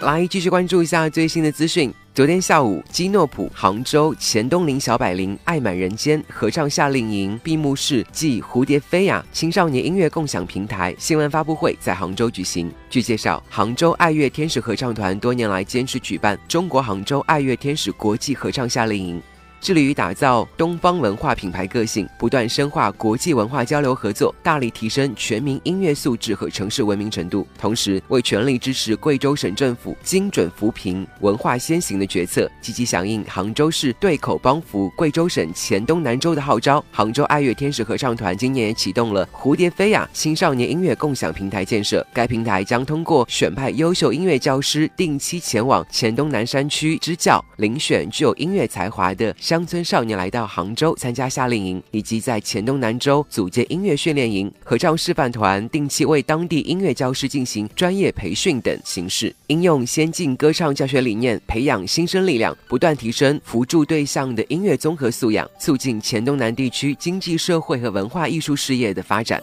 来继续关注一下最新的资讯。昨天下午，基诺普杭州钱东林小百灵爱满人间合唱夏令营闭幕式暨蝴蝶飞呀青少年音乐共享平台新闻发布会在杭州举行。据介绍，杭州爱乐天使合唱团多年来坚持举办中国杭州爱乐天使国际合唱夏令营。致力于打造东方文化品牌个性，不断深化国际文化交流合作，大力提升全民音乐素质和城市文明程度。同时，为全力支持贵州省政府精准扶贫、文化先行的决策，积极响应杭州市对口帮扶贵州省黔东南州的号召。杭州爱乐天使合唱团今年也启动了蝴蝶飞呀青少年音乐共享平台建设。该平台将通过选派优秀音乐教师，定期前往黔东南山区支教，遴选具有音乐才华的。乡村少年来到杭州参加夏令营，以及在黔东南州组建音乐训练营、合唱示范团，定期为当地音乐教师进行专业培训等形式，应用先进歌唱教学理念，培养新生力量，不断提升辅助对象的音乐综合素养，促进黔东南地区经济社会和文化艺术事业的发展。